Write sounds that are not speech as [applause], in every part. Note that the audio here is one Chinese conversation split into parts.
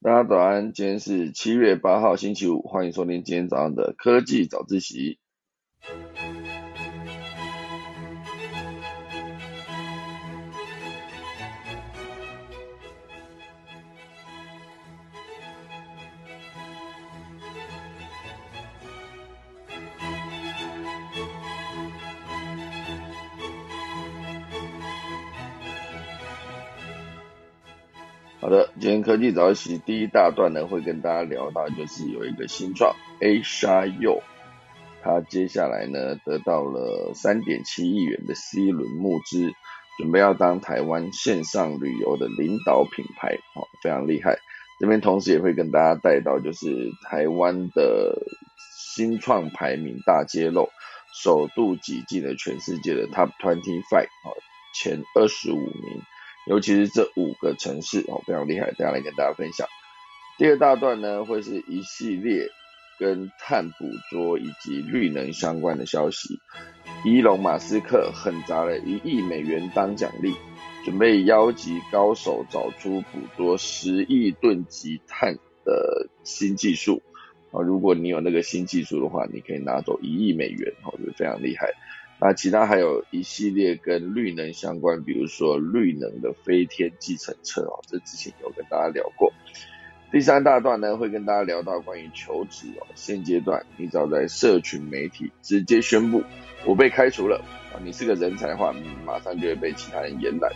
大家早安，今天是七月八号星期五，欢迎收听今天早上的科技早自习。今天科技早起第一大段呢，会跟大家聊到，就是有一个新创 A 沙柚，它接下来呢得到了三点七亿元的 C 轮募资，准备要当台湾线上旅游的领导品牌，哦，非常厉害。这边同时也会跟大家带到，就是台湾的新创排名大揭露，首度挤进了全世界的 Top Twenty Five，哦，前二十五名。尤其是这五个城市哦，非常厉害，等下来跟大家分享。第二大段呢，会是一系列跟碳捕捉以及绿能相关的消息。伊隆马斯克狠砸了一亿美元当奖励，准备邀集高手找出捕捉十亿吨级碳的新技术。啊，如果你有那个新技术的话，你可以拿走一亿美元，哦，就非常厉害。那其他还有一系列跟绿能相关，比如说绿能的飞天计程车哦，这之前有跟大家聊过。第三大段呢，会跟大家聊到关于求职哦，现阶段你只要在社群媒体直接宣布我被开除了啊，你是个人才的话，马上就会被其他人延揽。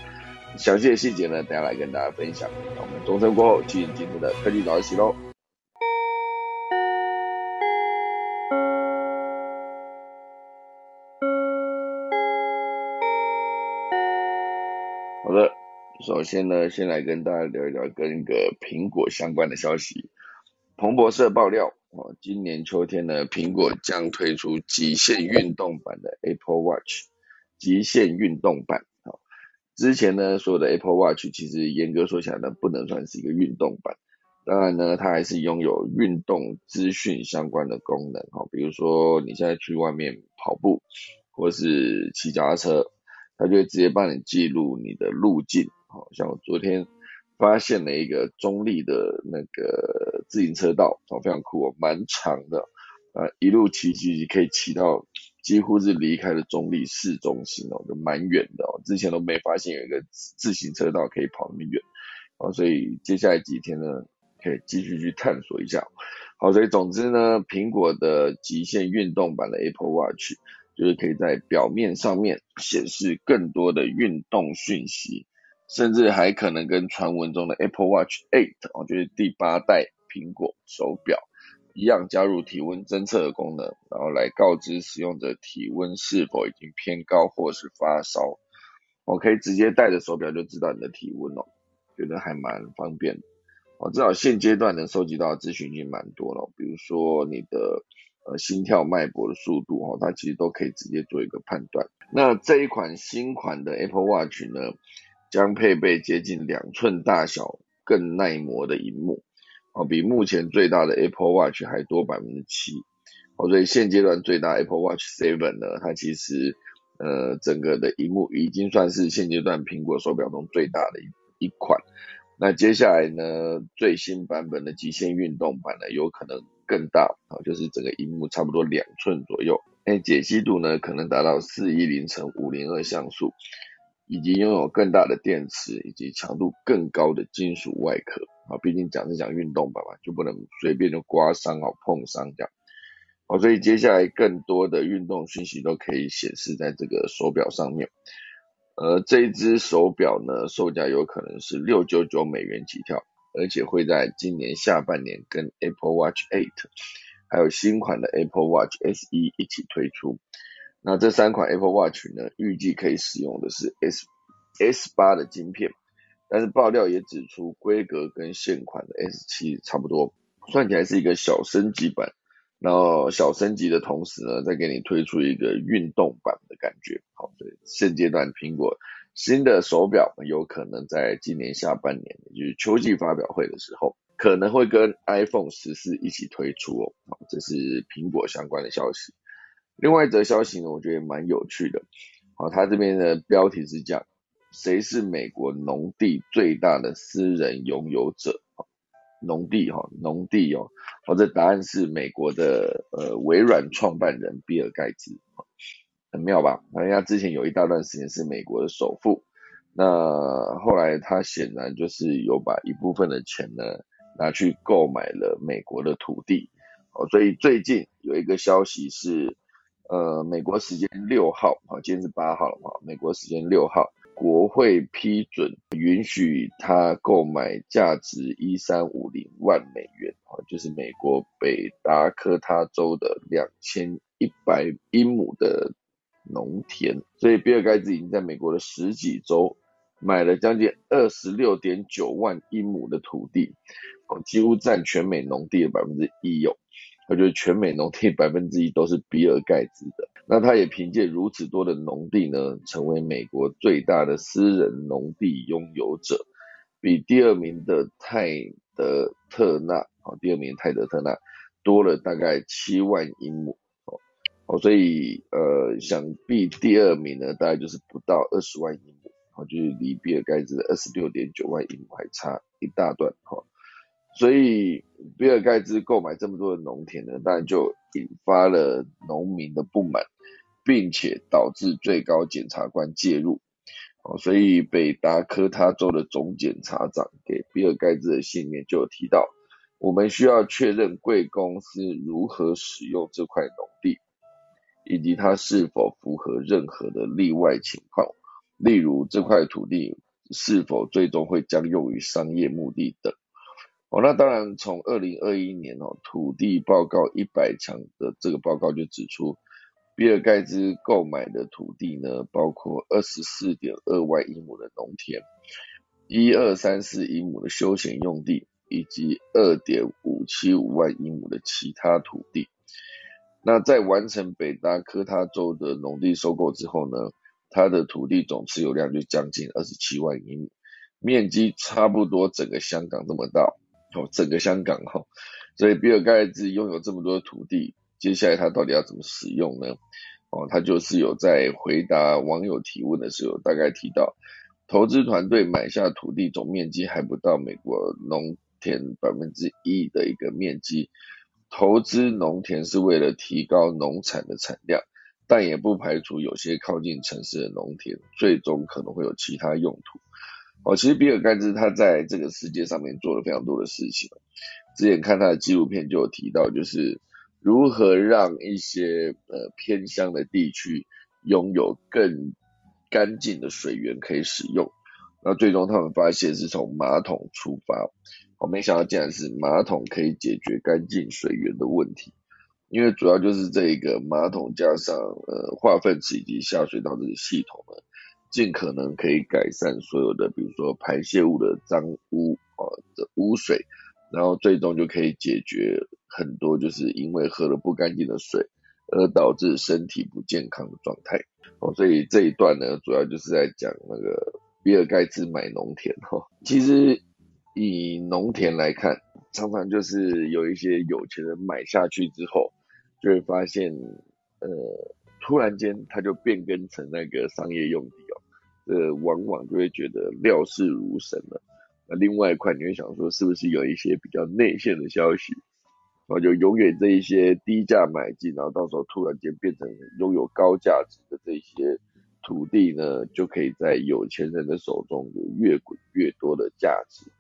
详细的细节呢，等下来跟大家分享。那我们钟声过后，进今天的科技早起喽。首先呢，先来跟大家聊一聊跟一个苹果相关的消息。彭博社爆料，哦，今年秋天呢，苹果将推出极限运动版的 Apple Watch，极限运动版。好，之前呢，所有的 Apple Watch 其实严格说起来呢，不能算是一个运动版。当然呢，它还是拥有运动资讯相关的功能。哈，比如说你现在去外面跑步，或是骑脚踏车。它就会直接帮你记录你的路径，好像我昨天发现了一个中立的那个自行车道，哦，非常酷哦，蛮长的，啊，一路骑骑骑可以骑到几乎是离开了中立市中心哦，就蛮远的哦，之前都没发现有一个自行车道可以跑那么远，哦，所以接下来几天呢，可以继续去探索一下，好，所以总之呢，苹果的极限运动版的 Apple Watch。就是可以在表面上面显示更多的运动讯息，甚至还可能跟传闻中的 Apple Watch 8，哦，就是第八代苹果手表一样，加入体温侦测的功能，然后来告知使用者体温是否已经偏高或是发烧。我可以直接戴着手表就知道你的体温哦，觉得还蛮方便。哦，至少现阶段能收集到的资讯已经蛮多了，比如说你的。呃，心跳脉搏的速度哦，它其实都可以直接做一个判断。那这一款新款的 Apple Watch 呢，将配备接近两寸大小、更耐磨的荧幕，哦，比目前最大的 Apple Watch 还多百分之七。哦，所以现阶段最大 Apple Watch Seven 呢，它其实呃整个的荧幕已经算是现阶段苹果手表中最大的一一款。那接下来呢，最新版本的极限运动版呢，有可能。更大啊，就是整个荧幕差不多两寸左右，哎，解析度呢可能达到四一零乘五零二像素，以及拥有更大的电池以及强度更高的金属外壳啊，毕竟讲是讲运动版嘛，就不能随便就刮伤啊碰伤这样，好，所以接下来更多的运动讯息都可以显示在这个手表上面，而这一只手表呢，售价有可能是六九九美元起跳。而且会在今年下半年跟 Apple Watch 8，还有新款的 Apple Watch SE 一起推出。那这三款 Apple Watch 呢，预计可以使用的是 S S 八的晶片，但是爆料也指出规格跟现款的 S 七差不多，算起来是一个小升级版。然后小升级的同时呢，再给你推出一个运动版的感觉。好，所以现阶段苹果。新的手表有可能在今年下半年，也就是秋季发表会的时候，可能会跟 iPhone 十四一起推出哦。这是苹果相关的消息。另外一则消息呢，我觉得蛮有趣的。好，它这边的标题是讲谁是美国农地最大的私人拥有者？农地哈，农地哦，或者答案是美国的呃微软创办人比尔盖茨，很妙吧？人家之前有一大段时间是美国的首富，那后来他显然就是有把一部分的钱呢拿去购买了美国的土地，哦，所以最近有一个消息是，呃，美国时间六号，啊，今天是八号了嘛？美国时间六号。国会批准允许他购买价值一三五零万美元，啊，就是美国北达科他州的两千一百英亩的农田。所以比尔盖茨已经在美国的十几州买了将近二十六点九万英亩的土地，哦，几乎占全美农地的百分之一有。他觉得全美农地百分之一都是比尔盖茨的。那他也凭借如此多的农地呢，成为美国最大的私人农地拥有者，比第二名的泰德特纳，哦，第二名泰德特纳多了大概七万英亩，哦，哦，所以呃，想必第二名呢，大概就是不到二十万英亩，哦，就是离比尔盖茨的二十六点九万英亩还差一大段，哈，所以比尔盖茨购买这么多的农田呢，当然就引发了农民的不满。并且导致最高检察官介入，哦，所以北达科他州的总检察长给比尔盖茨的信里面就有提到，我们需要确认贵公司如何使用这块农地，以及它是否符合任何的例外情况，例如这块土地是否最终会将用于商业目的等。哦，那当然，从二零二一年哦土地报告一百强的这个报告就指出。比尔盖茨购买的土地呢，包括二十四点二万英亩的农田，一二三四英亩的休闲用地，以及二点五七五万英亩的其他土地。那在完成北达科他州的农地收购之后呢，他的土地总持有量就将近二十七万英亩，面积差不多整个香港这么大哦，整个香港哈，所以比尔盖茨拥有这么多土地。接下来他到底要怎么使用呢？哦，他就是有在回答网友提问的时候，大概提到，投资团队买下土地总面积还不到美国农田百分之一的一个面积，投资农田是为了提高农产的产量，但也不排除有些靠近城市的农田最终可能会有其他用途。哦，其实比尔盖茨他在这个世界上面做了非常多的事情，之前看他的纪录片就有提到，就是。如何让一些呃偏乡的地区拥有更干净的水源可以使用？那最终他们发现是从马桶出发，我没想到竟然是马桶可以解决干净水源的问题，因为主要就是这个马桶加上呃化粪池以及下水道这个系统呢，尽可能可以改善所有的比如说排泄物的脏污啊的污水。然后最终就可以解决很多，就是因为喝了不干净的水而导致身体不健康的状态。哦，所以这一段呢，主要就是在讲那个比尔盖茨买农田。哈，其实以农田来看，常常就是有一些有钱人买下去之后，就会发现，呃，突然间他就变更成那个商业用地，呃，往往就会觉得料事如神了。那另外一块，你会想说，是不是有一些比较内线的消息，然后就永远这一些低价买进，然后到时候突然间变成拥有高价值的这些土地呢，就可以在有钱人的手中有越滚越多的价值。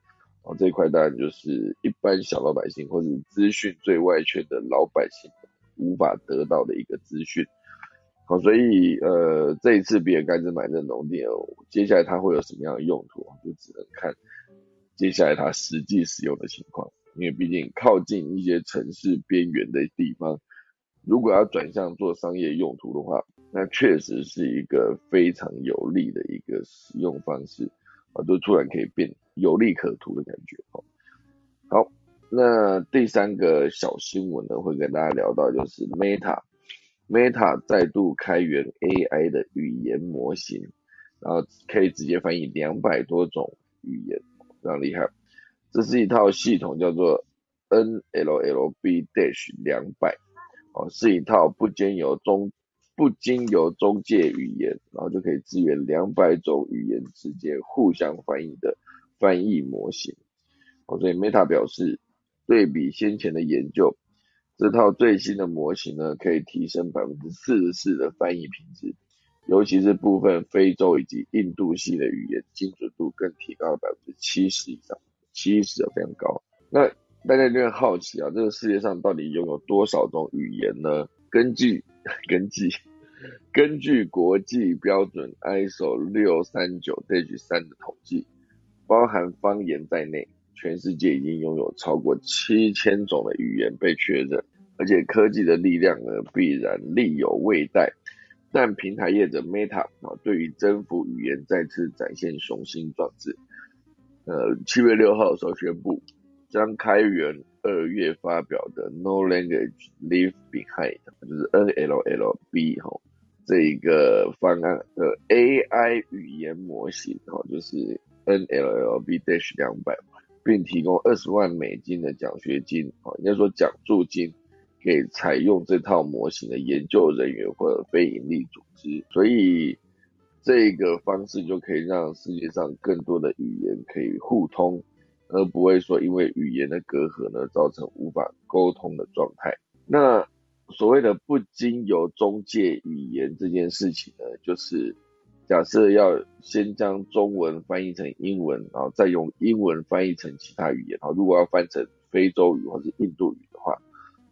然后这一块当然就是一般小老百姓或者资讯最外圈的老百姓无法得到的一个资讯。好，所以呃，这一次比尔盖茨买这农地，接下来它会有什么样的用途，就只能看。接下来它实际使用的情况，因为毕竟靠近一些城市边缘的地方，如果要转向做商业用途的话，那确实是一个非常有利的一个使用方式啊，就突然可以变有利可图的感觉哦。好，那第三个小新闻呢，会跟大家聊到就是 Meta Meta 再度开源 AI 的语言模型，然后可以直接翻译两百多种语言。非常厉害，这是一套系统，叫做 NLLB Dash 两百，哦，是一套不经由中不经由中介语言，然后就可以支援两百种语言之间互相翻译的翻译模型。哦所以 Meta 表示，对比先前的研究，这套最新的模型呢，可以提升百分之四十四的翻译品质，尤其是部分非洲以及印度系的语言精准度更提高了百分之七十以上，七十非常高。那大家就会好奇啊，这个世界上到底拥有多少种语言呢？根据根据根据国际标准 ISO 六三九 Dash 三的统计，包含方言在内，全世界已经拥有超过七千种的语言被确认。而且科技的力量呢，必然力有未逮。但平台业者 Meta 啊，对于征服语言再次展现雄心壮志。呃，七月六号的时候宣布。将开源二月发表的 No Language Leave Behind，就是 NLLB 哈这一个方案的 AI 语言模型哈，就是 NLLB Dash 两百，并提供二十万美金的奖学金啊，应该说奖助金给采用这套模型的研究人员或者非营利组织，所以这个方式就可以让世界上更多的语言可以互通。而不会说因为语言的隔阂呢，造成无法沟通的状态。那所谓的不经由中介语言这件事情呢，就是假设要先将中文翻译成英文，然后再用英文翻译成其他语言。好，如果要翻成非洲语或是印度语的话，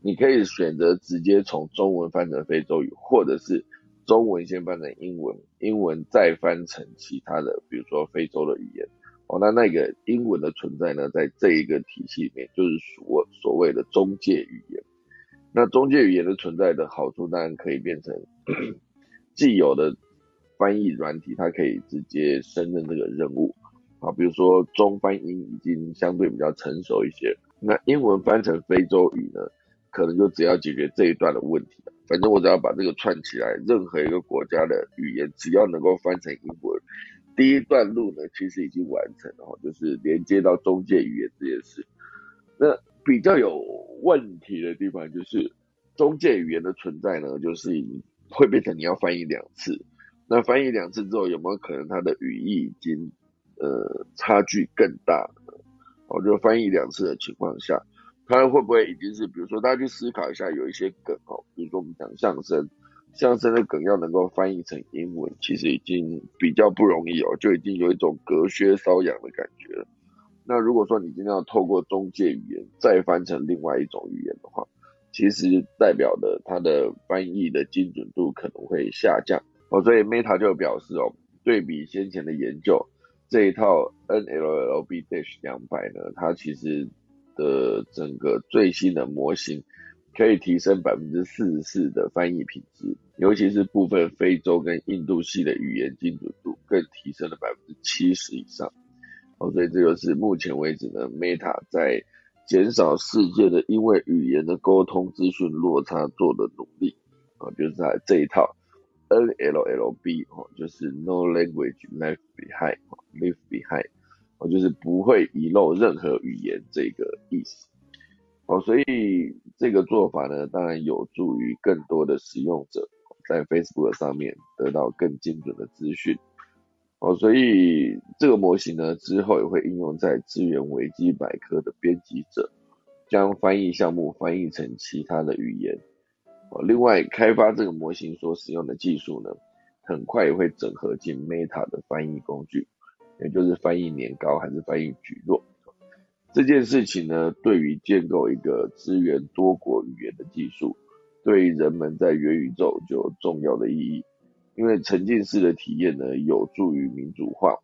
你可以选择直接从中文翻成非洲语，或者是中文先翻成英文，英文再翻成其他的，比如说非洲的语言。哦，那那个英文的存在呢，在这一个体系里面，就是所所谓的中介语言。那中介语言的存在的好处，当然可以变成既有的翻译软体，它可以直接胜任这个任务。啊，比如说中翻英已经相对比较成熟一些，那英文翻成非洲语呢，可能就只要解决这一段的问题了。反正我只要把这个串起来，任何一个国家的语言，只要能够翻成英文。第一段路呢，其实已经完成了，就是连接到中介语言这件事。那比较有问题的地方就是，中介语言的存在呢，就是会变成你要翻译两次。那翻译两次之后，有没有可能它的语义已经呃差距更大了？哦，就翻译两次的情况下，它会不会已经是，比如说大家去思考一下，有一些梗哦，比如说我们讲相声。相声的梗要能够翻译成英文，其实已经比较不容易哦，就已经有一种隔靴搔痒的感觉了。那如果说你今天要透过中介语言再翻成另外一种语言的话，其实代表的它的翻译的精准度可能会下降哦。所以 Meta 就表示哦，对比先前的研究，这一套 NLLB Dash 两百呢，它其实的整个最新的模型。可以提升百分之四十四的翻译品质，尤其是部分非洲跟印度系的语言精准度更提升了百分之七十以上。哦，所以这就是目前为止呢，Meta 在减少世界的因为语言的沟通资讯落差做的努力。啊，就是在这一套 NLLB 哦，就是 No Language Left Behind，Leave Behind，哦，就是不会遗漏任何语言这个意思。哦，所以这个做法呢，当然有助于更多的使用者在 Facebook 上面得到更精准的资讯。哦，所以这个模型呢，之后也会应用在资源维基百科的编辑者，将翻译项目翻译成其他的语言。哦，另外开发这个模型所使用的技术呢，很快也会整合进 Meta 的翻译工具，也就是翻译年糕还是翻译举弱。这件事情呢，对于建构一个支援多国语言的技术，对于人们在元宇宙就有重要的意义。因为沉浸式的体验呢，有助于民主化，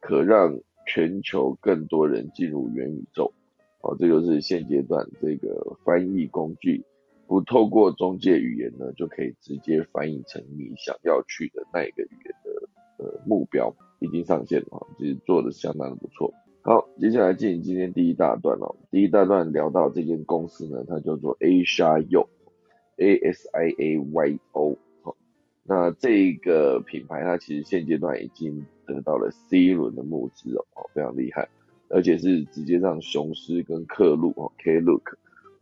可让全球更多人进入元宇宙。哦，这就是现阶段这个翻译工具，不透过中介语言呢，就可以直接翻译成你想要去的那一个语言的呃目标，已经上线了，其实做的相当的不错。好，接下来进行今天第一大段哦。第一大段聊到这间公司呢，它叫做 Asiayo，A S I A Y O。好，那这个品牌它其实现阶段已经得到了 C 轮的募资哦，非常厉害，而且是直接让雄狮跟克路哦 Klook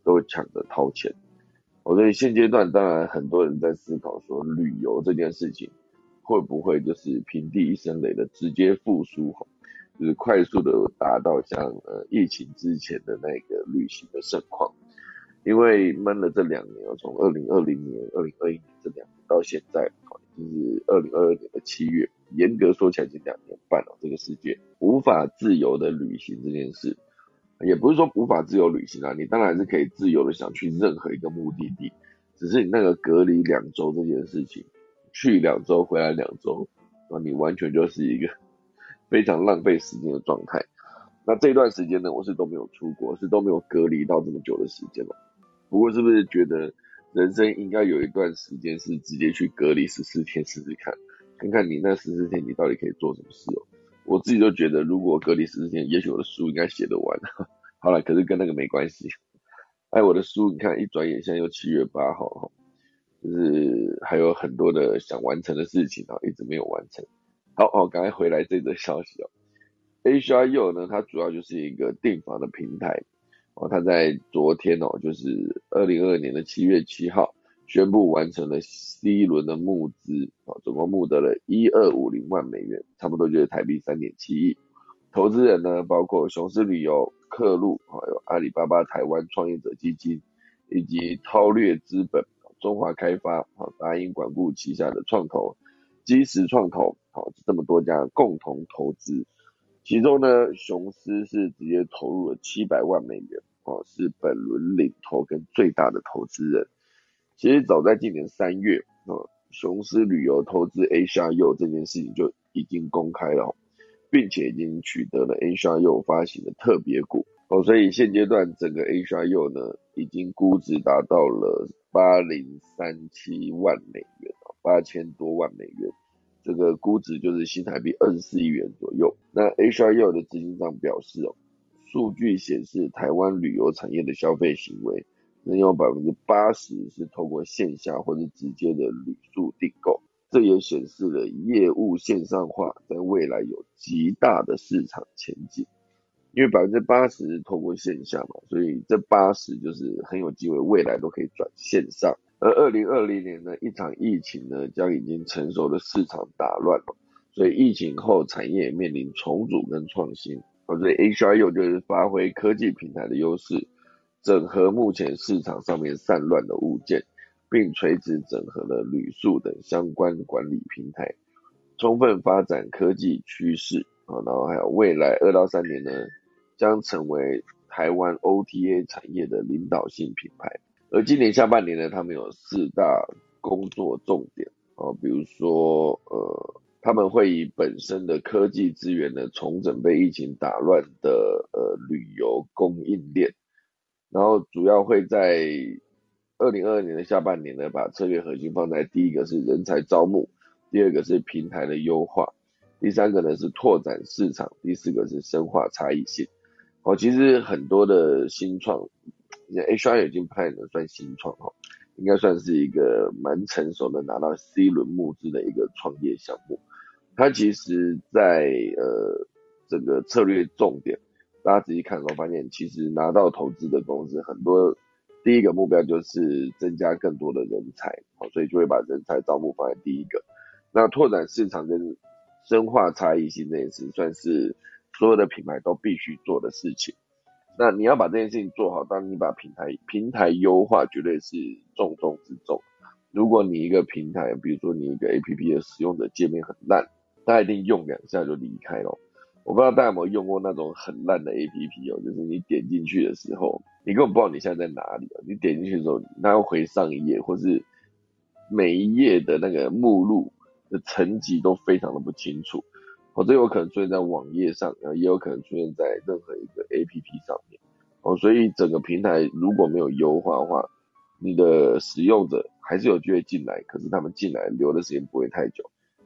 都抢着掏钱。我，所以现阶段当然很多人在思考说，旅游这件事情会不会就是平地一声雷的直接复苏？就是快速的达到像呃疫情之前的那个旅行的盛况。因为闷了这两年，从二零二零年、二零二一年这两年到现在，就是二零二二年的七月，严格说起来已经两年半了。这个世界无法自由的旅行这件事，也不是说无法自由旅行啊，你当然是可以自由的想去任何一个目的地，只是你那个隔离两周这件事情，去两周回来两周，啊，你完全就是一个 [laughs] 非常浪费时间的状态。那这段时间呢，我是都没有出国，是都没有隔离到这么久的时间了。不过是不是觉得人生应该有一段时间是直接去隔离十四天试试看，看看你那十四天你到底可以做什么事哦？我自己都觉得，如果隔离十四天，也许我的书应该写得完。[laughs] 好了，可是跟那个没关系。哎，我的书你看，一转眼现在又七月八号哈，就是还有很多的想完成的事情啊，一直没有完成。好哦，赶快回来这则消息哦。H R U 呢，它主要就是一个订房的平台。哦，它在昨天哦，就是二零二二年的七月七号，宣布完成了 C 轮的募资，啊，总共募得了一二五零万美元，差不多就是台币三点七亿。投资人呢，包括雄狮旅游、客路，还有阿里巴巴台湾创业者基金，以及韬略资本、中华开发、好达英管顾旗下的创投、基石创投，好这么多家共同投资。其中呢，雄狮是直接投入了七百万美元，哦，是本轮领投跟最大的投资人。其实早在今年三月，哦，雄狮旅游投资 A 下 U 这件事情就已经公开了，并且已经取得了 A 下 U 发行的特别股，哦，所以现阶段整个 A 下 U 呢，已经估值达到了八零三七万美元，八千多万美元。这个估值就是新台币二十四亿元左右。那 H R U 的资金上表示哦，数据显示台湾旅游产业的消费行为，能有百分之八十是透过线下或者直接的旅宿订购。这也显示了业务线上化在未来有极大的市场前景。因为百分之八十是透过线下嘛，所以这八十就是很有机会未来都可以转线上。而二零二零年呢，一场疫情呢，将已经成熟的市场打乱了，所以疫情后产业面临重组跟创新。所以 H R U 就是发挥科技平台的优势，整合目前市场上面散乱的物件，并垂直整合了旅宿等相关管理平台，充分发展科技趋势啊，然后还有未来二到三年呢，将成为台湾 O T A 产业的领导性品牌。而今年下半年呢，他们有四大工作重点哦，比如说呃，他们会以本身的科技资源呢，重整被疫情打乱的呃旅游供应链，然后主要会在二零二二年的下半年呢，把策略核心放在第一个是人才招募，第二个是平台的优化，第三个呢是拓展市场，第四个是深化差异性。哦，其实很多的新创。H R 已经不太能算新创哈，应该算是一个蛮成熟的拿到 C 轮募资的一个创业项目。它其实，在呃这个策略重点，大家仔细看的时候发现，其实拿到投资的公司很多，第一个目标就是增加更多的人才，好，所以就会把人才招募放在第一个。那拓展市场跟深化差异性这件事，算是所有的品牌都必须做的事情。那你要把这件事情做好，当你把平台平台优化，绝对是重中之重。如果你一个平台，比如说你一个 A P P 的使用者界面很烂，大家一定用两下就离开了。我不知道大家有没有用过那种很烂的 A P P 哦，就是你点进去的时候，你根本不知道你现在在哪里啊。你点进去的时候，它要回上一页，或是每一页的那个目录的层级都非常的不清楚。哦，这有可能出现在网页上，也有可能出现在任何一个 A P P 上面。哦，所以整个平台如果没有优化的话，你的使用者还是有机会进来，可是他们进来留的时间不会太久，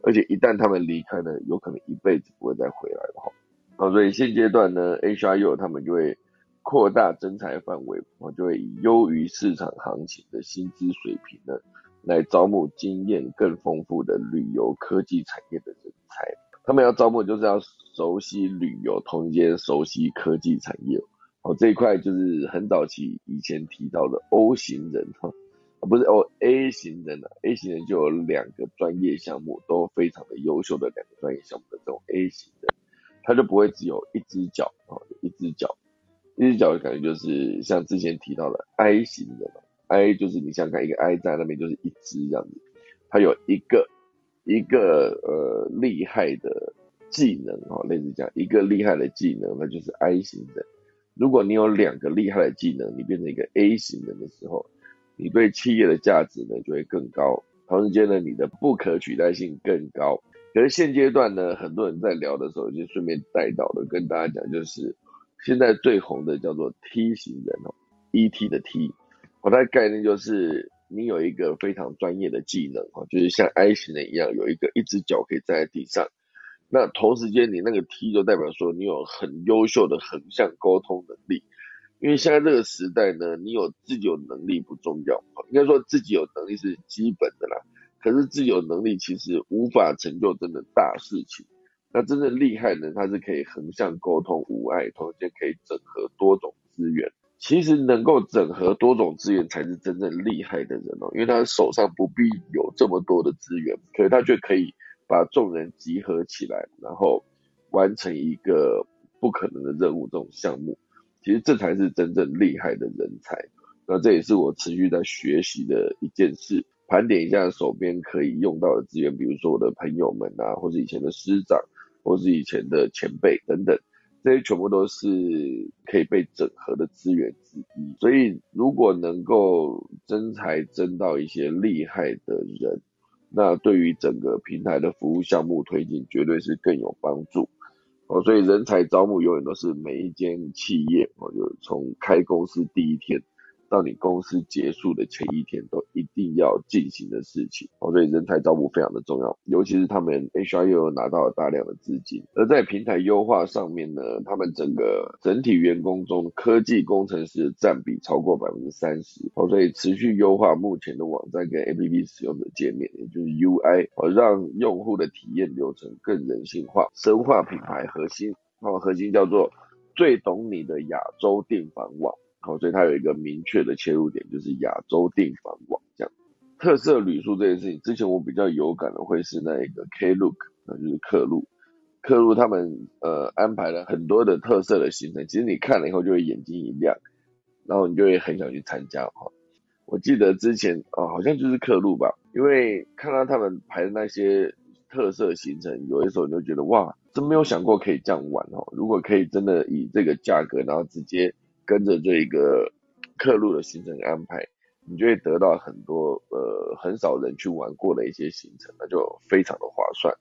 而且一旦他们离开呢，有可能一辈子不会再回来了哈。哦，所以现阶段呢，H R U 他们就会扩大征才范围，哦，就会以优于市场行情的薪资水平呢，来招募经验更丰富的旅游科技产业的人才。他们要招募，就是要熟悉旅游，同时熟悉科技产业。哦，这一块就是很早期以前提到的 O 型人哈，不是哦 A 型人啊，A 型人就有两个专业项目都非常的优秀的两个专业项目的这种 A 型人。他就不会只有一只脚哦，一只脚，一只脚的感觉就是像之前提到的 I 型的，I 就是你想看一个 I 在那边就是一只这样子，他有一个一个呃厉害的技能哦，类似这样一个厉害的技能，那就是 I 型的。如果你有两个厉害的技能，你变成一个 A 型人的时候，你对企业的价值呢就会更高，同时间呢你的不可取代性更高。可是现阶段呢，很多人在聊的时候就顺便带到了，跟大家讲就是现在最红的叫做 T 型人哦，E T 的 T，它的概念就是你有一个非常专业的技能哦，就是像 I 型人一样，有一个一只脚可以站在地上，那同时间你那个 T 就代表说你有很优秀的横向沟通能力，因为现在这个时代呢，你有自己有能力不重要，应该说自己有能力是基本的啦。可是自己有能力其实无法成就真的大事情。那真正厉害的，他是可以横向沟通无碍，同时可以整合多种资源。其实能够整合多种资源才是真正厉害的人哦，因为他手上不必有这么多的资源，可是他却可以把众人集合起来，然后完成一个不可能的任务这种项目。其实这才是真正厉害的人才。那这也是我持续在学习的一件事。盘点一下手边可以用到的资源，比如说我的朋友们啊，或是以前的师长，或是以前的前辈等等，这些全部都是可以被整合的资源之一。所以，如果能够增才增到一些厉害的人，那对于整个平台的服务项目推进，绝对是更有帮助。哦，所以人才招募永远都是每一间企业，哦，就从开公司第一天。到你公司结束的前一天都一定要进行的事情。哦，所以人才招募非常的重要，尤其是他们 HR 又有拿到了大量的资金，而在平台优化上面呢，他们整个整体员工中科技工程师占比超过百分之三十。哦，所以持续优化目前的网站跟 APP 使用的界面，也就是 UI 哦，让用户的体验流程更人性化，深化品牌核心。哦，核心叫做最懂你的亚洲订房网。好，所以它有一个明确的切入点，就是亚洲订房网这样。特色旅宿这件事情，之前我比较有感的会是那一个 Klook，那就是客路，客路他们呃安排了很多的特色的行程，其实你看了以后就会眼睛一亮，然后你就会很想去参加哈。我记得之前啊，好像就是客路吧，因为看到他们排的那些特色行程，有的时候你就觉得哇，真没有想过可以这样玩哦。如果可以真的以这个价格，然后直接。跟着这个客路的行程安排，你就会得到很多呃很少人去玩过的一些行程，那就非常的划算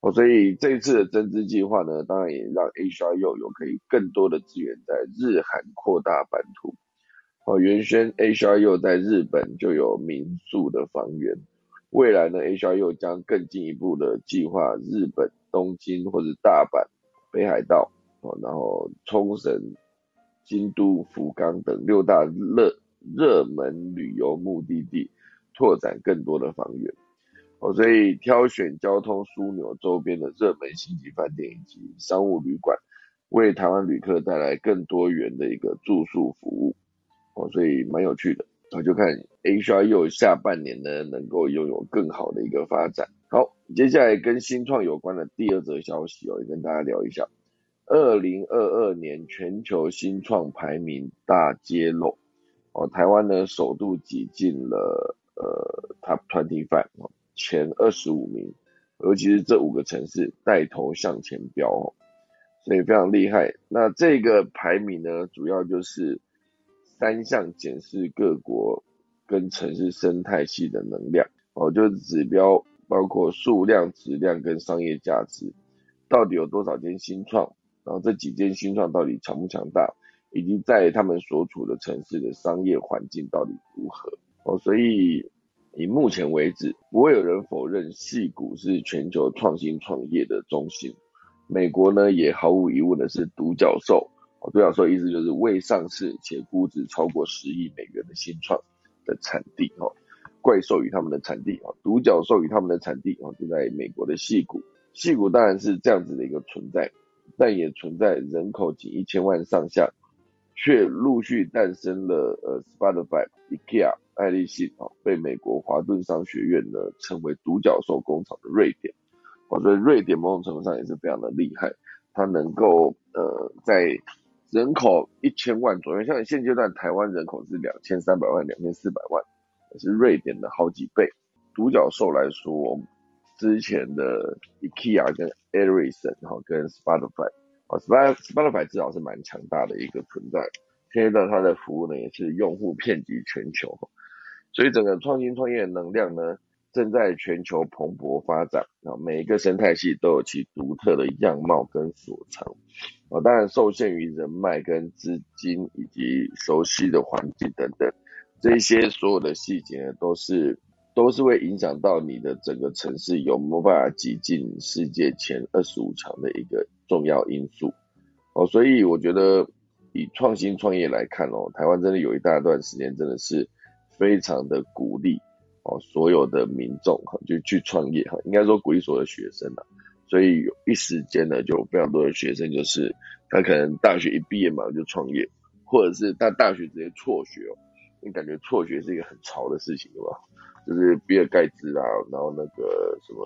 哦。所以这一次的增资计划呢，当然也让 HR 又有可以更多的资源在日韩扩大版图哦。原先 HR 又在日本就有民宿的房源，未来呢 HR 又将更进一步的计划日本东京或者大阪、北海道哦，然后冲绳。京都、福冈等六大热热门旅游目的地，拓展更多的房源哦，所以挑选交通枢纽周边的热门星级饭店以及商务旅馆，为台湾旅客带来更多元的一个住宿服务哦，所以蛮有趣的。我就看 H R U 下半年呢，能够拥有更好的一个发展。好，接下来跟新创有关的第二则消息哦，也跟大家聊一下。二零二二年全球新创排名大揭露，哦，台湾呢首度挤进了呃 Top Twenty Five 前二十五名，尤其是这五个城市带头向前飙哦，所以非常厉害。那这个排名呢，主要就是三项检视各国跟城市生态系的能量哦，就是指标包括数量、质量跟商业价值，到底有多少间新创？然后这几间新创到底强不强大，以及在他们所处的城市的商业环境到底如何哦，所以以目前为止，不会有人否认戏谷是全球创新创业的中心。美国呢，也毫无疑问的是独角兽哦，独角兽意思就是未上市且估值超过十亿美元的新创的产地哦，怪兽与他们的产地哦，独角兽与他们的产地哦，就在美国的戏谷。戏谷当然是这样子的一个存在。但也存在人口仅一千万上下，却陆续诞生了呃，Spotify、IKEA、爱立信啊，被美国华顿商学院呢称为独角兽工厂的瑞典，哦，所以瑞典某种程度上也是非常的厉害。它能够呃在人口一千万左右，像现阶段台湾人口是两千三百万、两千四百万，是瑞典的好几倍。独角兽来说，之前的 IKEA 跟 e r i s o n 哈跟 Spotify，啊 Spotify 至少是蛮强大的一个存在。现阶段它的服务呢也是用户遍及全球，所以整个创新创业的能量呢正在全球蓬勃发展啊，每一个生态系都有其独特的样貌跟所长啊，当然受限于人脉跟资金以及熟悉的环境等等，这些所有的细节都是。都是会影响到你的整个城市有没有办法挤进世界前二十五强的一个重要因素哦，所以我觉得以创新创业来看哦，台湾真的有一大段时间真的是非常的鼓励哦，所有的民众哈就去创业哈，应该说鼓励所有的学生啊，所以有一时间呢就非常多的学生就是他可能大学一毕业嘛就创业，或者是他大学直接辍学哦，你感觉辍学是一个很潮的事情对吧？就是比尔盖茨啊，然后那个什么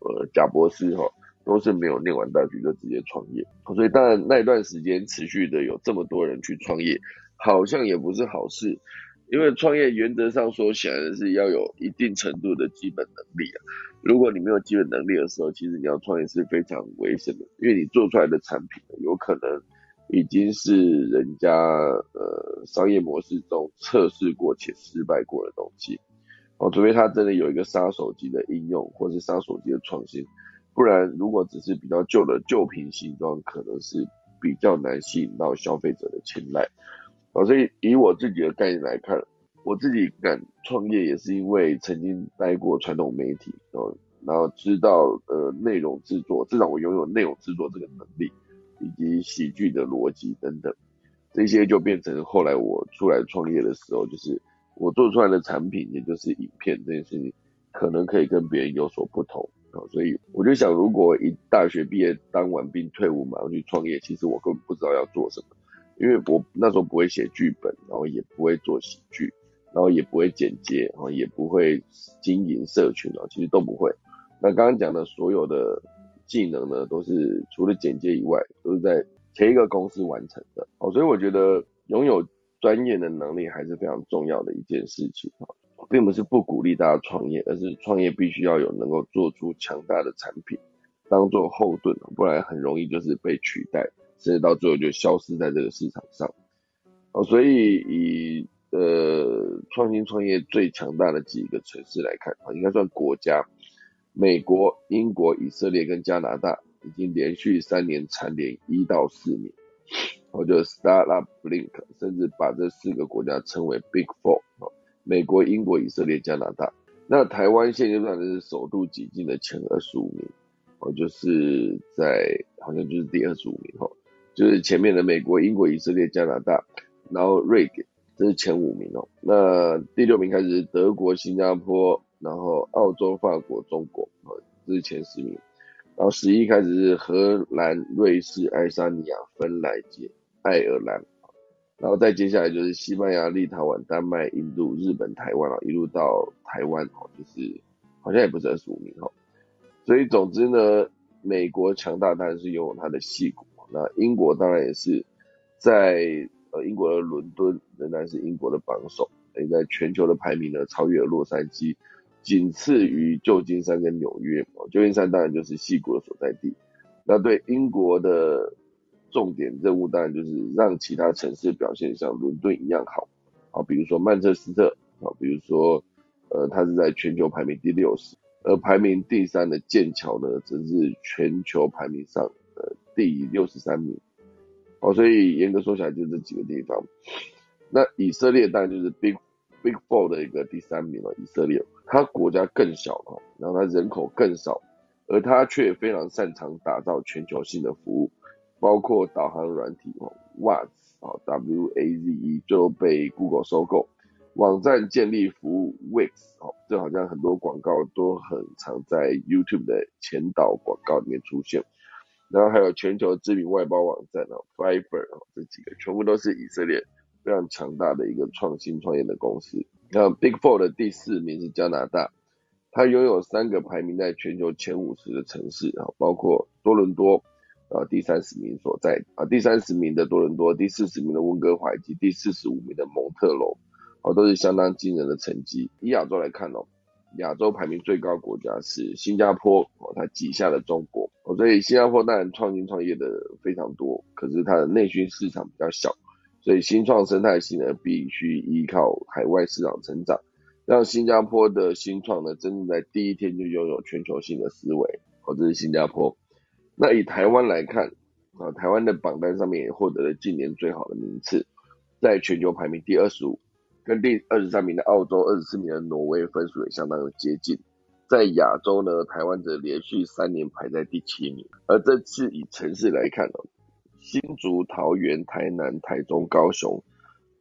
呃贾博士哈，都是没有念完大学就直接创业，所以当然那一段时间持续的有这么多人去创业，好像也不是好事，因为创业原则上说显然是要有一定程度的基本能力啊，如果你没有基本能力的时候，其实你要创业是非常危险的，因为你做出来的产品有可能已经是人家呃商业模式中测试过且失败过的东西。哦，除非他真的有一个杀手级的应用，或是杀手级的创新，不然如果只是比较旧的旧瓶形状，可能是比较难吸引到消费者的青睐。哦，所以以我自己的概念来看，我自己敢创业也是因为曾经待过传统媒体，哦，然后知道呃内容制作，至少我拥有内容制作这个能力，以及喜剧的逻辑等等，这些就变成后来我出来创业的时候，就是。我做出来的产品，也就是影片这件事情，可能可以跟别人有所不同啊，所以我就想，如果一大学毕业当完兵退伍马上去创业，其实我根本不知道要做什么，因为我那时候不会写剧本，然后也不会做喜剧，然后也不会剪接，然后也不会经营社群啊，其实都不会。那刚刚讲的所有的技能呢，都是除了剪接以外，都是在前一个公司完成的。哦，所以我觉得拥有。专业的能力还是非常重要的一件事情啊，并不是不鼓励大家创业，而是创业必须要有能够做出强大的产品当做后盾，不然很容易就是被取代，甚至到最后就消失在这个市场上。哦，所以以呃创新创业最强大的几个城市来看啊，应该算国家，美国、英国、以色列跟加拿大已经连续三年蝉联一到四名。我就 Startup Blink，甚至把这四个国家称为 Big Four，哦美国、英国、以色列、加拿大。那台湾现阶段是首度挤进了前二十五名，哦，就是在好像就是第二十五名哈，就是前面的美国、英国、以色列、加拿大，然后瑞典这是前五名哦。那第六名开始是德国、新加坡，然后澳洲、法国、中国，哦，这是前十名。然后十一开始是荷兰、瑞士、爱沙尼亚、芬兰及爱尔兰，然后再接下来就是西班牙、立陶宛、丹麦、印度、日本、台湾啊，一路到台湾哦，就是好像也不是二十五名哦。所以总之呢，美国强大当然是拥有它的戏骨，那英国当然也是在呃英国的伦敦仍然是英国的榜首，也在全球的排名呢超越了洛杉矶。仅次于旧金山跟纽约，旧金山当然就是戏骨的所在地。那对英国的重点任务当然就是让其他城市表现像伦敦一样好，啊，比如说曼彻斯特，啊，比如说，呃，它是在全球排名第六十，而排名第三的剑桥呢，则是全球排名上呃第六十三名。好，所以严格说起来就这几个地方。那以色列当然就是 Big。Big Four 的一个第三名了，以色列，它国家更小哦，然后它人口更少，而它却非常擅长打造全球性的服务，包括导航软体哦，Waze 啊，W A Z E 就被 Google 收购，网站建立服务 Wix 哦，这好像很多广告都很常在 YouTube 的前导广告里面出现，然后还有全球知名外包网站哦，Fiverr 哦，这几个全部都是以色列。非常强大的一个创新创业的公司。那 Big Four 的第四名是加拿大，它拥有三个排名在全球前五十的城市啊，包括多伦多、呃第三十名所在啊，第三十名的多伦多，第四十名的温哥华以及第四十五名的蒙特楼，哦都是相当惊人的成绩。以亚洲来看哦，亚洲排名最高国家是新加坡哦，它挤下了中国哦，所以新加坡当然创新创业的非常多，可是它的内需市场比较小，所以新创生态系呢必须依靠海外市场成长。让新加坡的新创呢，真正在第一天就拥有全球性的思维，哦，这是新加坡。那以台湾来看，啊，台湾的榜单上面也获得了近年最好的名次，在全球排名第二十五，跟第二十三名的澳洲、二十四名的挪威分数也相当的接近。在亚洲呢，台湾则连续三年排在第七名。而这次以城市来看哦，新竹、桃园、台南、台中、高雄。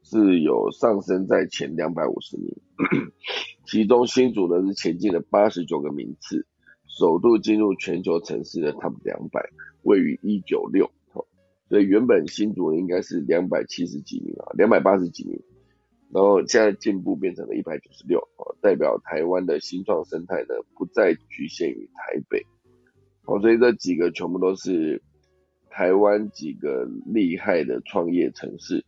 是有上升在前两百五十名，[coughs] 其中新竹呢是前进了八十九个名次，首度进入全球城市的 Top 两百，位于一九六，所以原本新竹应该是两百七十几名啊，两百八十几名，然后现在进步变成了一百九十六，代表台湾的新创生态呢不再局限于台北，哦，所以这几个全部都是台湾几个厉害的创业城市。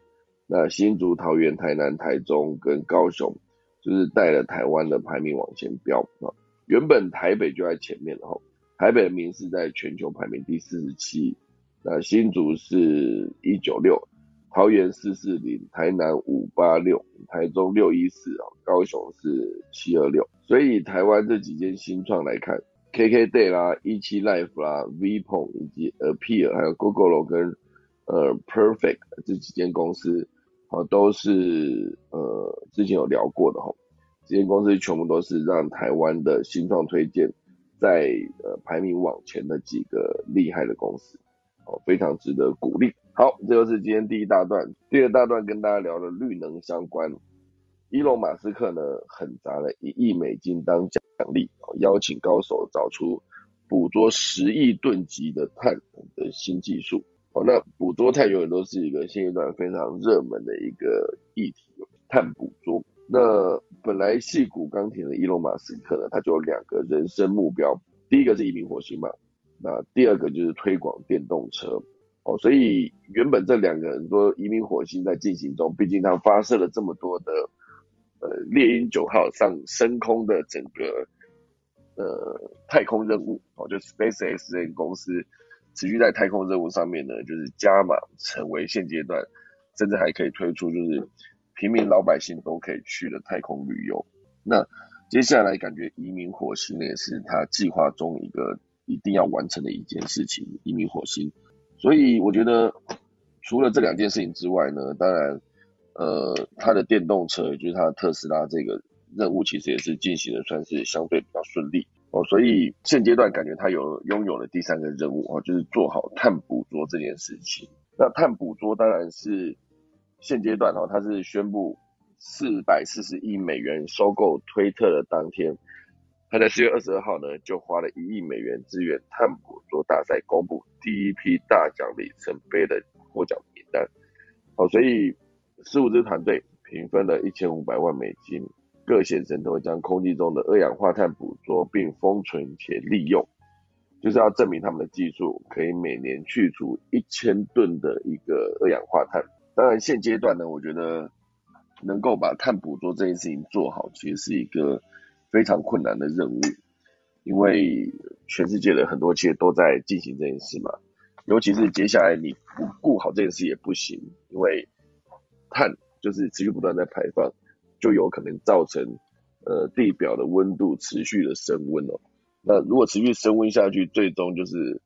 那新竹、桃园、台南、台中跟高雄，就是带了台湾的排名往前飙啊。原本台北就在前面了哈，台北的名是在全球排名第四十七，那新竹是一九六，桃园四四零，台南五八六，台中六一四啊，高雄是七二六。所以台湾这几间新创来看，KKday 啦、一七 Life 啦、Vpon 以及 Appear，还有 Google 跟呃 Perfect 这几间公司。好，都是呃之前有聊过的哈，这些公司全部都是让台湾的新创推荐在呃排名往前的几个厉害的公司，哦，非常值得鼓励。好，这就是今天第一大段，第二大段跟大家聊的绿能相关。伊隆马斯克呢，狠砸了一亿美金当奖励，邀请高手找出捕捉十亿吨级的碳的新技术。哦，那捕捉碳永远都是一个现阶段非常热门的一个议题，碳捕捉。那本来细谷钢铁的伊隆马斯克呢，他就有两个人生目标，第一个是移民火星嘛，那第二个就是推广电动车。哦，所以原本这两个人说移民火星在进行中，毕竟他发射了这么多的呃猎鹰九号上升空的整个呃太空任务，哦，就 SpaceX 这公司。持续在太空任务上面呢，就是加码成为现阶段，甚至还可以推出就是平民老百姓都可以去的太空旅游。那接下来感觉移民火星呢，也是他计划中一个一定要完成的一件事情，移民火星。所以我觉得除了这两件事情之外呢，当然呃他的电动车就是他的特斯拉这个任务，其实也是进行的算是相对比较顺利。哦，所以现阶段感觉他有拥有了第三个任务哦，就是做好碳捕捉这件事情。那碳捕捉当然是现阶段哦，他是宣布四百四十亿美元收购推特的当天，他在四月二十二号呢就花了一亿美元支援碳捕捉大赛，公布第一批大奖里程碑的获奖名单。哦，所以十五支团队平分了一千五百万美金。各显神通将空气中的二氧化碳捕捉并封存且利用，就是要证明他们的技术可以每年去除一千吨的一个二氧化碳。当然，现阶段呢，我觉得能够把碳捕捉这件事情做好，其实是一个非常困难的任务，因为全世界的很多企业都在进行这件事嘛。尤其是接下来你不顾好这件事也不行，因为碳就是持续不断在排放。就有可能造成呃地表的温度持续的升温哦。那如果持续升温下去，最终就是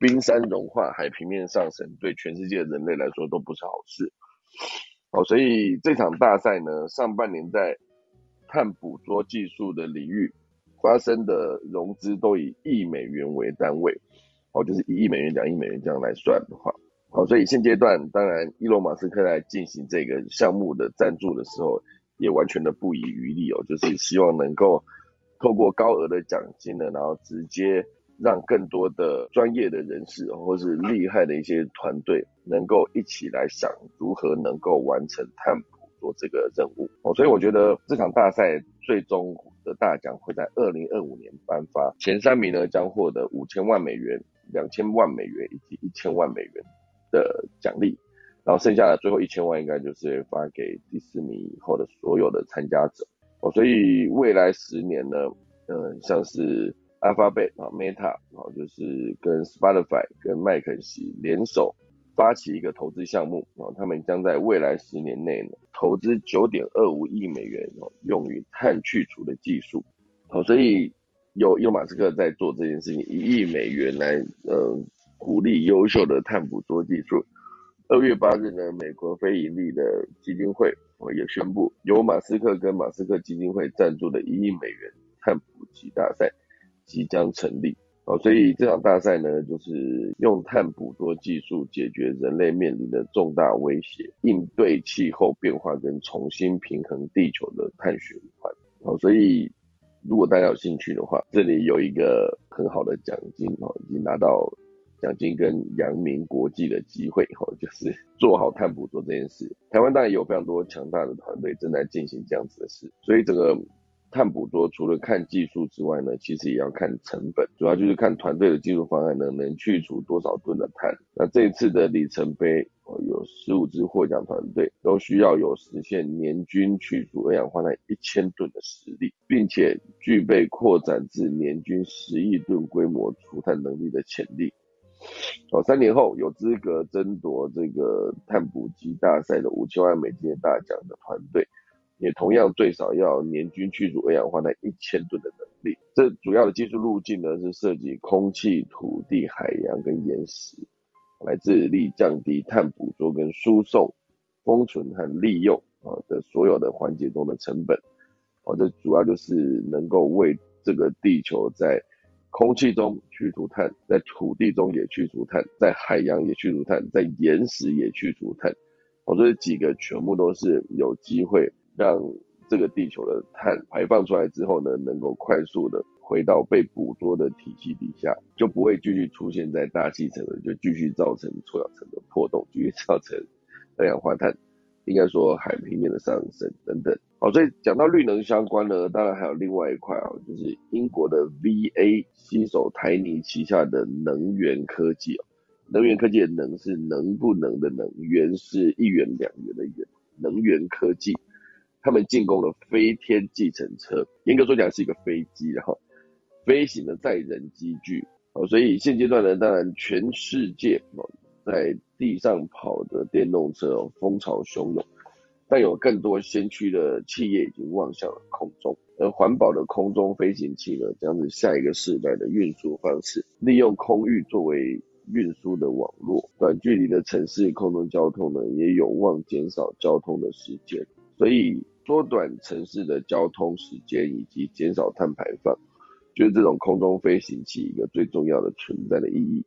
冰山融化、海平面上升，对全世界人类来说都不是好事。好，所以这场大赛呢，上半年在碳捕捉技术的领域发生的融资都以亿美元为单位，哦，就是一亿美元、两亿美元这样来算的话，好，所以现阶段当然，伊隆马斯克在进行这个项目的赞助的时候。也完全的不遗余力哦，就是希望能够透过高额的奖金呢，然后直接让更多的专业的人士或是厉害的一些团队能够一起来想如何能够完成碳捕捉这个任务哦。所以我觉得这场大赛最终的大奖会在二零二五年颁发，前三名呢将获得五千万美元，两千万美元以及一千万美元的奖励，然后剩下的最后一千万应该就是发给第四名以后的所有的参加者哦。所以未来十年呢，嗯，像是 Alphabet 啊，Meta 啊，就是跟 Spotify 跟麦肯锡联手。发起一个投资项目啊，他们将在未来十年内呢投资九点二五亿美元哦，用于碳去除的技术。好，所以有有马斯克在做这件事情，一亿美元来呃鼓励优秀的碳捕捉技术。二月八日呢，美国非盈利的基金会哦也宣布，由马斯克跟马斯克基金会赞助的一亿美元碳捕集大赛即将成立。哦，所以这场大赛呢，就是用碳捕捉技术解决人类面临的重大威胁，应对气候变化跟重新平衡地球的碳循环。哦，所以如果大家有兴趣的话，这里有一个很好的奖金哦，已经拿到奖金跟扬名国际的机会哦，就是做好碳捕捉这件事。台湾当然有非常多强大的团队正在进行这样子的事，所以这个。碳捕捉除了看技术之外呢，其实也要看成本，主要就是看团队的技术方案呢能去除多少吨的碳。那这次的里程碑，有十五支获奖团队都需要有实现年均去除二氧化碳一千吨的实力，并且具备扩展至年均十亿吨规模除碳能力的潜力。哦，三年后有资格争夺这个碳捕集大赛的五千万美金的大奖的团队。也同样最少要年均去除二氧化碳一千吨的能力。这主要的技术路径呢是涉及空气、土地、海洋跟岩石，来致力降低碳捕捉跟输送、封存和利用啊的所有的环节中的成本。哦，这主要就是能够为这个地球在空气中去除碳，在土地中也去除碳，在海洋也去除碳，在岩石也去除碳。哦，这几个全部都是有机会。让这个地球的碳排放出来之后呢，能够快速的回到被捕捉的体系底下，就不会继续出现在大气层了，就继续造成臭氧层的破洞，继续造成二氧化碳，应该说海平面的上升等等。好，所以讲到绿能相关呢，当然还有另外一块啊，就是英国的 VA 携手台泥旗下的能源科技哦，能源科技的能是能不能的能，源是一元两元的元，能源科技。他们进攻了飞天计程车，严格说讲是一个飞机，然后飞行的载人机具哦，所以现阶段呢，当然全世界哦在地上跑的电动车哦风潮汹涌，但有更多先驱的企业已经望向了空中，而环保的空中飞行器呢将是下一个世代的运输方式，利用空域作为运输的网络，短距离的城市空中交通呢也有望减少交通的时间，所以。缩短城市的交通时间以及减少碳排放，就是这种空中飞行器一个最重要的存在的意义。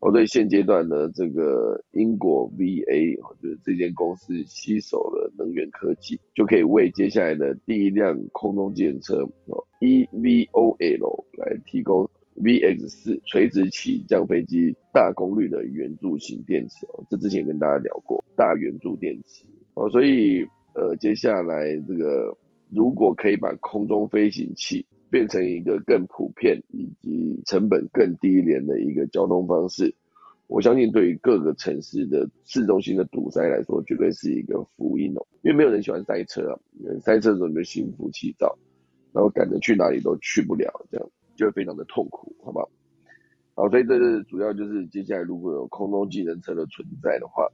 哦，对，现阶段呢，这个英国 VA 就是这间公司吸收了能源科技，就可以为接下来的第一辆空中电车哦 EVOL 来提供 VX 四垂直起降飞机大功率的圆柱形电池哦。这之前跟大家聊过大圆柱电池哦，所以。呃，接下来这个如果可以把空中飞行器变成一个更普遍以及成本更低廉的一个交通方式，我相信对于各个城市的市中心的堵塞来说，绝对是一个福音哦。因为没有人喜欢塞车啊，塞车的时候你就心浮气躁，然后赶着去哪里都去不了，这样就会非常的痛苦，好不好？好，所以这是主要就是接下来如果有空中技能车的存在的话。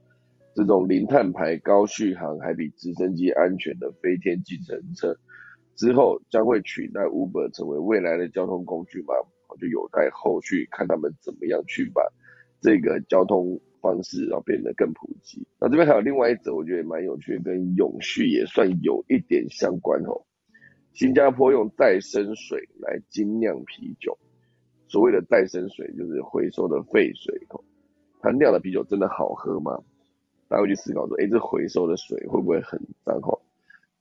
这种零碳排、高续航还比直升机安全的飞天计程车，之后将会取代 Uber 成为未来的交通工具吗？就有待后续看他们怎么样去把这个交通方式然后变得更普及。那这边还有另外一则，我觉得蛮有趣，跟永续也算有一点相关哦。新加坡用再生水来精酿啤酒，所谓的再生水就是回收的废水哦。它酿的啤酒真的好喝吗？大家会去思考说，哎，这回收的水会不会很脏？哈，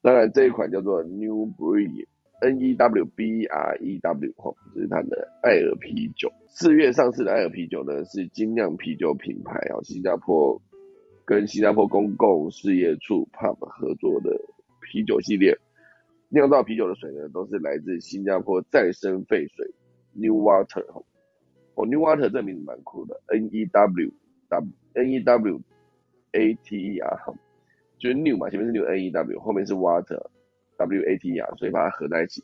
当然这一款叫做 New Brew，N E W B R E W，哈，这是它的艾尔啤酒。四月上市的艾尔啤酒呢，是精酿啤酒品牌啊，新加坡跟新加坡公共事业处 Pub 合作的啤酒系列。酿造啤酒的水呢，都是来自新加坡再生废水 New Water，哈。哦，New Water 这名字蛮酷的，N E W W N E W A T E R，就是 New 嘛，前面是 New N E W，后面是 Water W A T E R，所以把它合在一起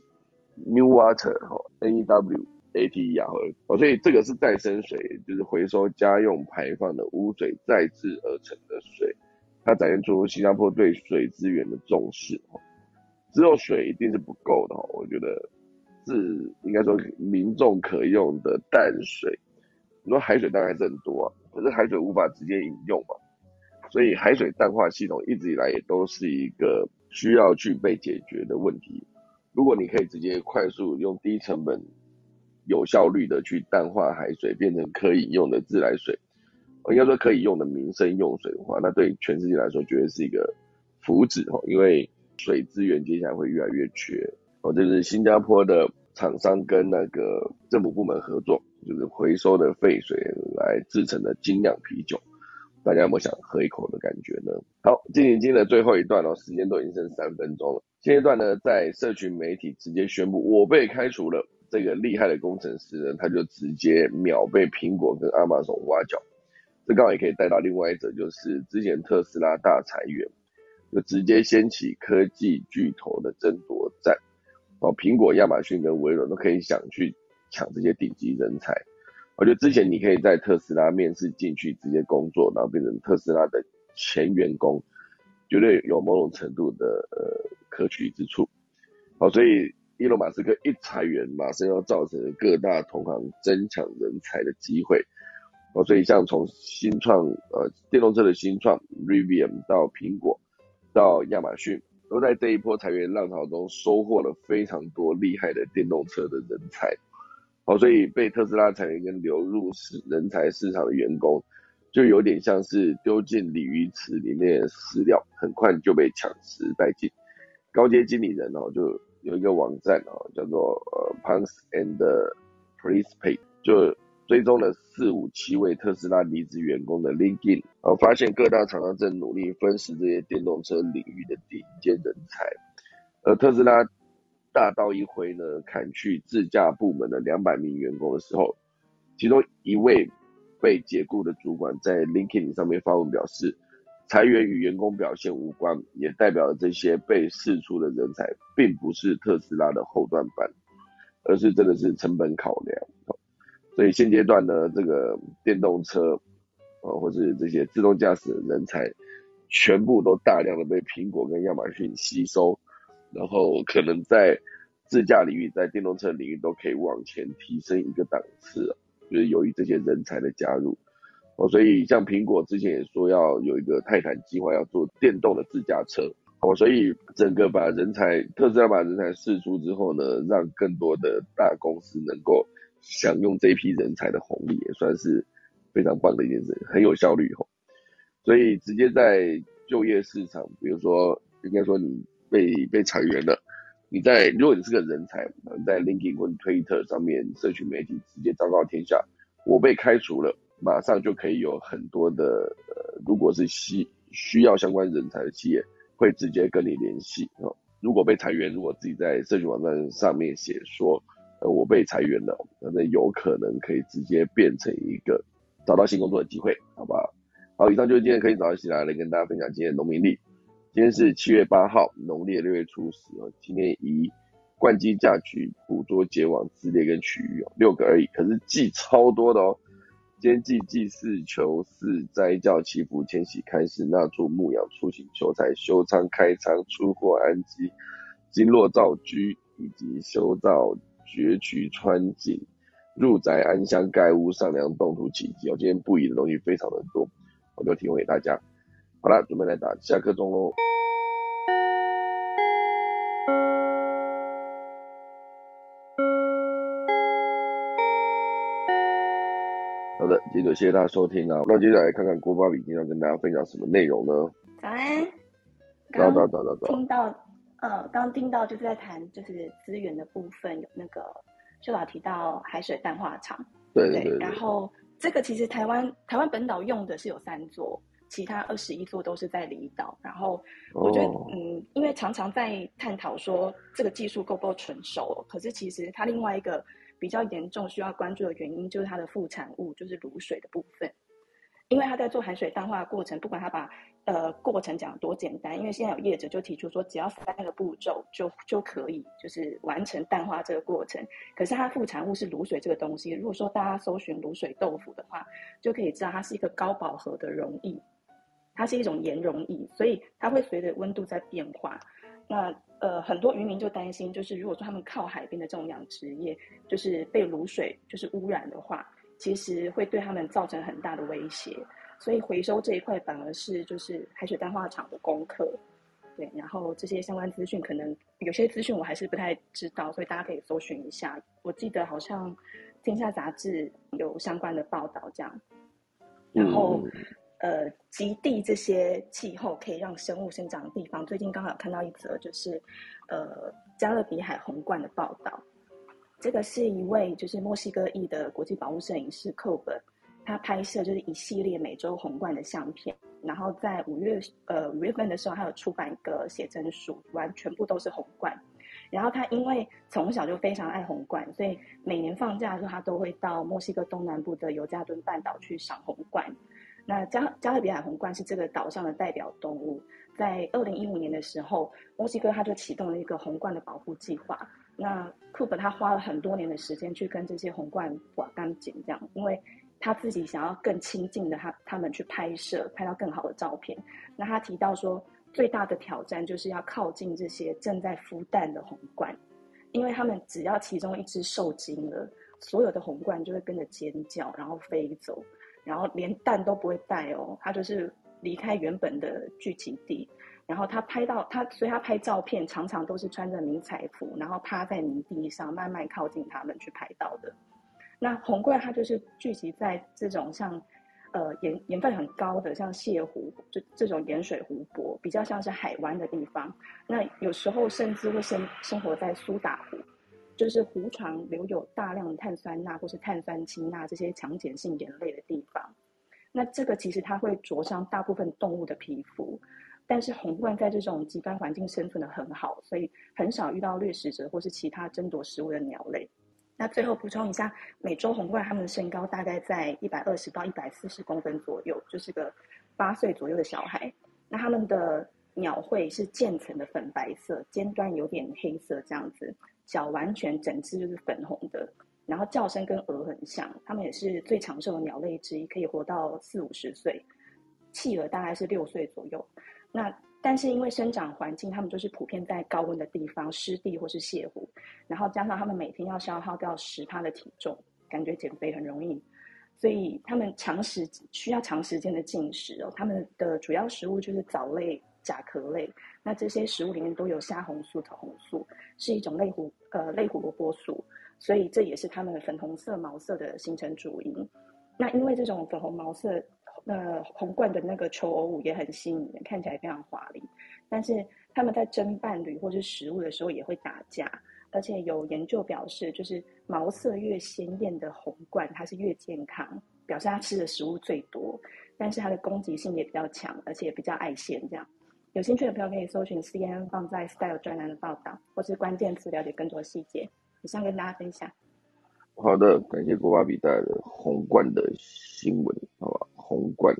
，New Water 哈 N E W A T E R 哈哦，所以这个是再生水，就是回收家用排放的污水再制而成的水，它展现出新加坡对水资源的重视哈只有水一定是不够的哈，我觉得是应该说民众可用的淡水，你说海水当然还是很多啊，可是海水无法直接饮用嘛，所以海水淡化系统一直以来也都是一个需要去被解决的问题。如果你可以直接快速用低成本、有效率的去淡化海水，变成可以用的自来水，应该说可以用的民生用水的话，那对全世界来说绝对是一个福祉哈，因为。水资源接下来会越来越缺，哦，这是新加坡的厂商跟那个政府部门合作，就是回收的废水来制成的精酿啤酒，大家有没有想喝一口的感觉呢？好，进行今天的最后一段哦，时间都已经剩三分钟了。现阶段呢，在社群媒体直接宣布我被开除了，这个厉害的工程师呢，他就直接秒被苹果跟亚马逊挖角。这刚好也可以带到另外一则，就是之前特斯拉大裁员。就直接掀起科技巨头的争夺战，哦，苹果、亚马逊跟微软都可以想去抢这些顶级人才。我觉得之前你可以在特斯拉面试进去直接工作，然后变成特斯拉的前员工，绝对有某种程度的呃可取之处。好，所以伊隆马斯克一裁员，马上要造成各大同行争抢人才的机会。哦，所以像从新创呃电动车的新创 Rivian 到苹果。到亚马逊，都在这一波裁员浪潮中收获了非常多厉害的电动车的人才。好，所以被特斯拉裁员跟流入市人才市场的员工，就有点像是丢进鲤鱼池里面的饲料，很快就被抢食殆尽。高阶经理人哦，就有一个网站哦，叫做呃 Punks and Please Pay，就。追踪了四五七位特斯拉离职员工的 LinkedIn，呃，发现各大厂商正努力分食这些电动车领域的顶尖人才。而特斯拉大刀一挥呢，砍去自驾部门的两百名员工的时候，其中一位被解雇的主管在 LinkedIn 上面发文表示，裁员与员工表现无关，也代表了这些被释出的人才并不是特斯拉的后段班，而是真的是成本考量。所以现阶段呢，这个电动车，啊，或者这些自动驾驶人才，全部都大量的被苹果跟亚马逊吸收，然后可能在自驾领域、在电动车领域都可以往前提升一个档次，就是由于这些人才的加入，哦，所以像苹果之前也说要有一个泰坦计划，要做电动的自驾车，哦，所以整个把人才，特斯拉把人才释出之后呢，让更多的大公司能够。享用这批人才的红利，也算是非常棒的一件事，很有效率吼。所以直接在就业市场，比如说应该说你被被裁员了，你在如果你是个人才，你在 LinkedIn 或 Twitter 上面社群媒体直接昭告天下，我被开除了，马上就可以有很多的呃，如果是需需要相关人才的企业，会直接跟你联系哦。如果被裁员，如果自己在社群网站上面写说。呃，我被裁员了，那有可能可以直接变成一个找到新工作的机会，好不好？好，以上就是今天可以早上起来来跟大家分享今天的农民历。今天是七月八号，农历六月初十哦。今天以灌机嫁娶、捕捉结网、自猎跟取鱼哦，六个而已，可是记超多的哦。今天祭祭祀、求四、斋教、祈福、迁徙、开市、纳畜、牧羊、出行、求财、修仓、开仓、出货、安基、经络造居以及修造。攫取穿井、入宅安乡、盖屋、上梁、动土起基哦，今天不宜的东西非常的多，我就提供给大家。好了，准备来打下课钟喽。好的，接着谢谢大家收听啊。那接下来看看郭爸比今天要跟大家分享什么内容呢？早安。早早早早早。听到。呃，刚听到就是在谈就是资源的部分，有那个秀老提到海水淡化厂，对对。然后这个其实台湾台湾本岛用的是有三座，其他二十一座都是在离岛。然后我觉得，嗯，因为常常在探讨说这个技术够不够成熟，可是其实它另外一个比较严重需要关注的原因，就是它的副产物就是卤水的部分。因为他在做海水淡化的过程，不管他把呃过程讲多简单，因为现在有业者就提出说，只要三个步骤就就可以，就是完成淡化这个过程。可是它副产物是卤水这个东西，如果说大家搜寻卤水豆腐的话，就可以知道它是一个高饱和的溶液，它是一种盐溶液，所以它会随着温度在变化。那呃很多渔民就担心，就是如果说他们靠海边的这种养殖业，就是被卤水就是污染的话。其实会对他们造成很大的威胁，所以回收这一块反而是就是海水淡化厂的功课，对。然后这些相关资讯可能有些资讯我还是不太知道，所以大家可以搜寻一下。我记得好像《天下杂志》有相关的报道这样。然后，呃，极地这些气候可以让生物生长的地方，最近刚好看到一则就是呃加勒比海红冠的报道。这个是一位就是墨西哥裔的国际保护摄影师寇本，他拍摄就是一系列美洲红冠的相片，然后在五月呃五月份的时候，他有出版一个写真书，完全部都是红冠。然后他因为从小就非常爱红冠，所以每年放假的时候，他都会到墨西哥东南部的尤加敦半岛去赏红冠。那加加勒比海红冠是这个岛上的代表动物，在二零一五年的时候，墨西哥它就启动了一个红冠的保护计划。那库本他花了很多年的时间去跟这些红冠刮干净，这样，因为他自己想要更亲近的他他们去拍摄，拍到更好的照片。那他提到说，最大的挑战就是要靠近这些正在孵蛋的红冠，因为他们只要其中一只受精了，所有的红冠就会跟着尖叫，然后飞走，然后连蛋都不会带哦，它就是离开原本的聚集地。然后他拍到他，所以他拍照片常常都是穿着迷彩服，然后趴在泥地上，慢慢靠近他们去拍到的。那红怪它就是聚集在这种像，呃盐盐分很高的像泻湖，就这种盐水湖泊，比较像是海湾的地方。那有时候甚至会生生活在苏打湖，就是湖床留有大量的碳酸钠或是碳酸氢钠这些强碱性盐类的地方。那这个其实它会灼伤大部分动物的皮肤。但是红冠在这种极端环境生存的很好，所以很少遇到掠食者或是其他争夺食物的鸟类。那最后补充一下，美洲红冠它们的身高大概在一百二十到一百四十公分左右，就是个八岁左右的小孩。那它们的鸟喙是渐层的粉白色，尖端有点黑色这样子，脚完全整只就是粉红的，然后叫声跟鹅很像。它们也是最长寿的鸟类之一，可以活到四五十岁。企鹅大概是六岁左右。那但是因为生长环境，它们就是普遍在高温的地方、湿地或是泻湖，然后加上它们每天要消耗掉十趴的体重，感觉减肥很容易，所以它们长时需要长时间的进食哦。它们的主要食物就是藻类、甲壳类，那这些食物里面都有虾红素、桃红素，是一种类胡呃类胡萝卜素，所以这也是它们粉红色毛色的形成主因。那因为这种粉红毛色。那红冠的那个求偶舞也很吸引人，看起来非常华丽。但是他们在争伴侣或是食物的时候也会打架，而且有研究表示，就是毛色越鲜艳的红冠，它是越健康，表示它吃的食物最多。但是它的攻击性也比较强，而且比较爱现。这样，有兴趣的朋友可以搜寻 CNN 放在 Style 专栏的报道，或是关键词了解更多细节。以上跟大家分享。好的，感谢郭巴比带来的红冠的新闻，好吧？红冠，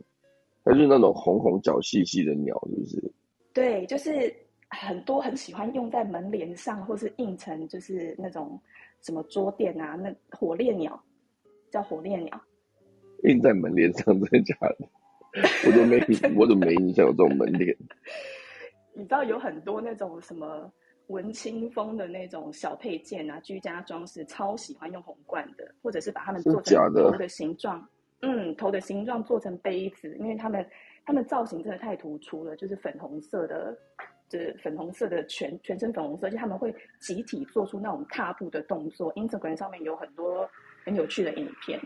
它是那种红红脚细细的鸟，是不是？对，就是很多很喜欢用在门帘上，或是印成就是那种什么桌垫啊，那火烈鸟叫火烈鸟，印在门帘上，真的假的？我都没，我都没印象有这种门脸。[laughs] 你知道有很多那种什么文青风的那种小配件啊，居家装饰超喜欢用红罐的，或者是把它们做成头的形状。嗯，头的形状做成杯子，因为他们他们造型真的太突出了，就是粉红色的，就是粉红色的全全身粉红色，而且他们会集体做出那种踏步的动作。Instagram 上面有很多很有趣的影片。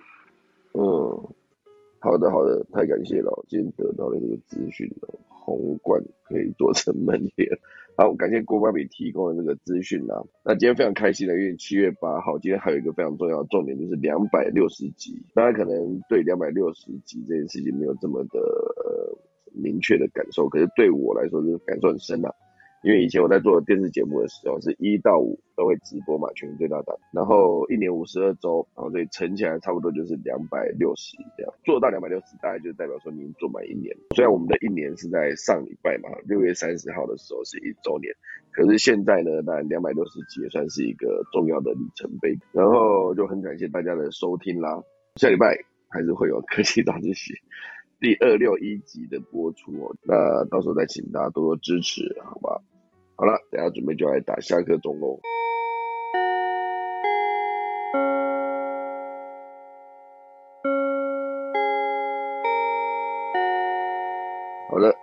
嗯，好的好的，太感谢了，今天得到了这个资讯了，红冠可以做成门帘。[laughs] 好，感谢郭爸比提供的这个资讯啦。那今天非常开心的，因为七月八号，今天还有一个非常重要的重点，就是两百六十集。大家可能对两百六十集这件事情没有这么的呃明确的感受，可是对我来说是感受很深呐。因为以前我在做电视节目的时候，是一到五都会直播嘛，全民最大档，然后一年五十二周，然后所以乘起来差不多就是两百六十这样，做到两百六十，大概就代表说您做满一年。虽然我们的一年是在上礼拜嘛，六月三十号的时候是一周年，可是现在呢，那两百六十集也算是一个重要的里程碑。然后就很感谢大家的收听啦，下礼拜还是会有科技大自习。第二六一集的播出哦，那到时候再请大家多多支持，好吧？好了，等下准备就来打下课钟喽。好了，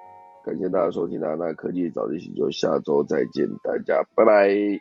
感谢大家收听啦，那科技早自习就下周再见，大家拜拜。